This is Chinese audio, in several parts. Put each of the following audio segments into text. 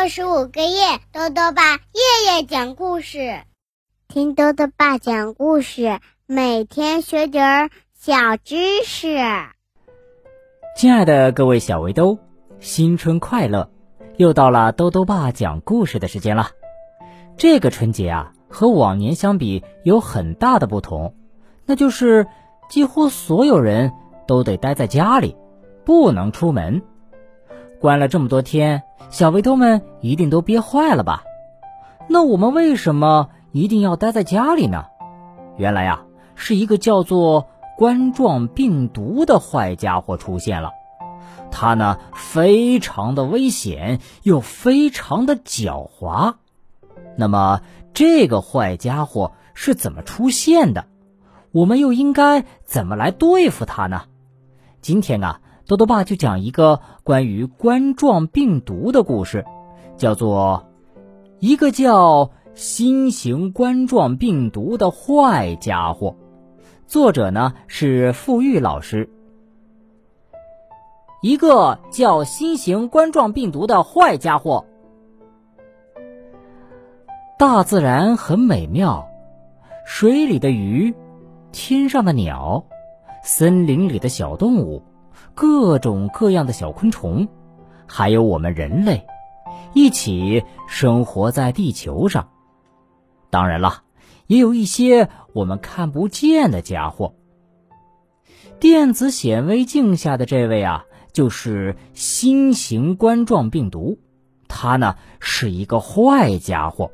六十五个夜，豆豆爸夜夜讲故事，听豆豆爸讲故事，每天学点儿小知识。亲爱的各位小围兜，新春快乐！又到了豆豆爸讲故事的时间了。这个春节啊，和往年相比有很大的不同，那就是几乎所有人都得待在家里，不能出门。关了这么多天，小围兜们一定都憋坏了吧？那我们为什么一定要待在家里呢？原来呀，是一个叫做冠状病毒的坏家伙出现了。它呢，非常的危险，又非常的狡猾。那么，这个坏家伙是怎么出现的？我们又应该怎么来对付它呢？今天啊。豆豆爸就讲一个关于冠状病毒的故事，叫做《一个叫新型冠状病毒的坏家伙》。作者呢是付玉老师。一个叫新型冠状病毒的坏家伙。大自然很美妙，水里的鱼，天上的鸟，森林里的小动物。各种各样的小昆虫，还有我们人类，一起生活在地球上。当然了，也有一些我们看不见的家伙。电子显微镜下的这位啊，就是新型冠状病毒，它呢是一个坏家伙。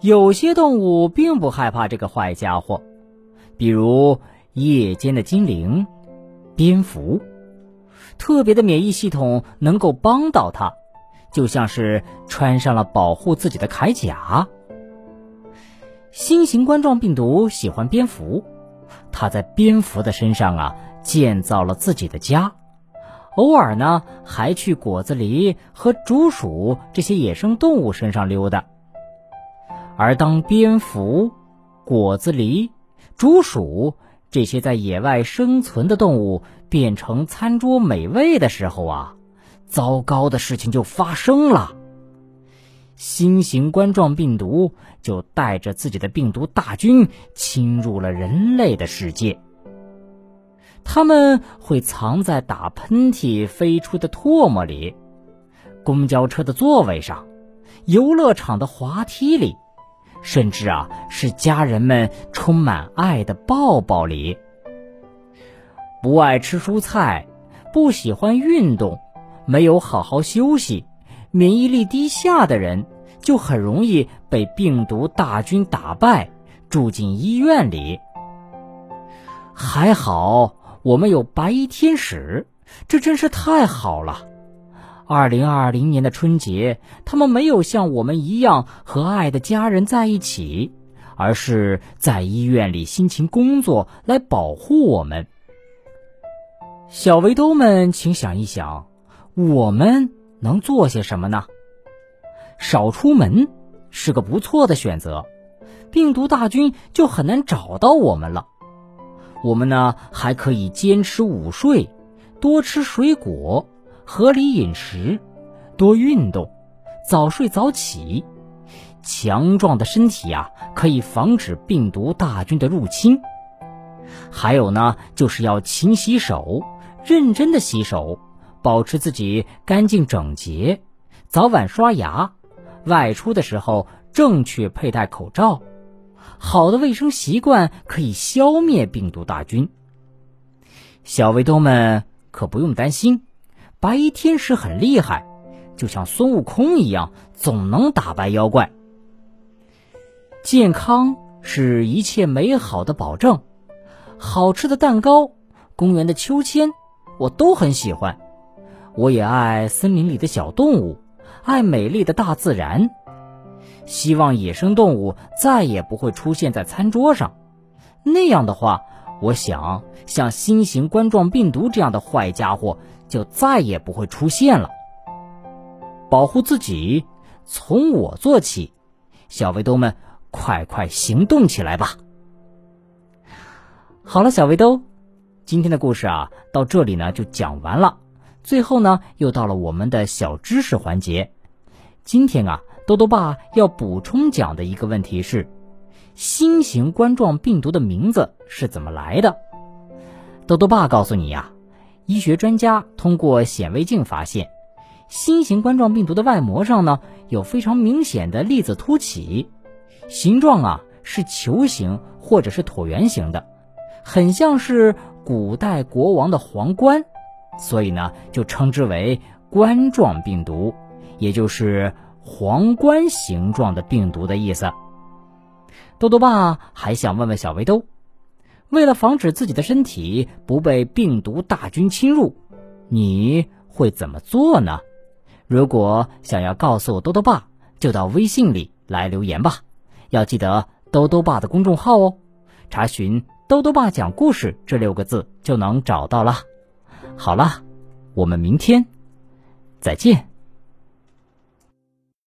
有些动物并不害怕这个坏家伙，比如夜间的精灵。蝙蝠，特别的免疫系统能够帮到它，就像是穿上了保护自己的铠甲。新型冠状病毒喜欢蝙蝠，它在蝙蝠的身上啊建造了自己的家，偶尔呢还去果子狸和竹鼠这些野生动物身上溜达。而当蝙蝠、果子狸、竹鼠。这些在野外生存的动物变成餐桌美味的时候啊，糟糕的事情就发生了。新型冠状病毒就带着自己的病毒大军侵入了人类的世界。他们会藏在打喷嚏飞出的唾沫里，公交车的座位上，游乐场的滑梯里。甚至啊，是家人们充满爱的抱抱里。不爱吃蔬菜，不喜欢运动，没有好好休息，免疫力低下的人，就很容易被病毒大军打败，住进医院里。还好我们有白衣天使，这真是太好了。二零二零年的春节，他们没有像我们一样和爱的家人在一起，而是在医院里辛勤工作来保护我们。小围兜们，请想一想，我们能做些什么呢？少出门是个不错的选择，病毒大军就很难找到我们了。我们呢，还可以坚持午睡，多吃水果。合理饮食，多运动，早睡早起，强壮的身体啊，可以防止病毒大军的入侵。还有呢，就是要勤洗手，认真的洗手，保持自己干净整洁，早晚刷牙，外出的时候正确佩戴口罩。好的卫生习惯可以消灭病毒大军。小卫东们可不用担心。白衣天使很厉害，就像孙悟空一样，总能打败妖怪。健康是一切美好的保证，好吃的蛋糕、公园的秋千，我都很喜欢。我也爱森林里的小动物，爱美丽的大自然。希望野生动物再也不会出现在餐桌上，那样的话，我想像新型冠状病毒这样的坏家伙。就再也不会出现了。保护自己，从我做起，小围兜们，快快行动起来吧！好了，小围兜，今天的故事啊，到这里呢就讲完了。最后呢，又到了我们的小知识环节。今天啊，豆豆爸要补充讲的一个问题是，新型冠状病毒的名字是怎么来的？豆豆爸告诉你呀，医学专家通过显微镜发现，新型冠状病毒的外膜上呢有非常明显的粒子凸起，形状啊是球形或者是椭圆形的，很像是古代国王的皇冠。所以呢，就称之为冠状病毒，也就是皇冠形状的病毒的意思。豆豆爸还想问问小围兜，为了防止自己的身体不被病毒大军侵入，你会怎么做呢？如果想要告诉豆豆爸，就到微信里来留言吧。要记得豆豆爸的公众号哦，查询“豆豆爸讲故事”这六个字就能找到了。好了，我们明天再见。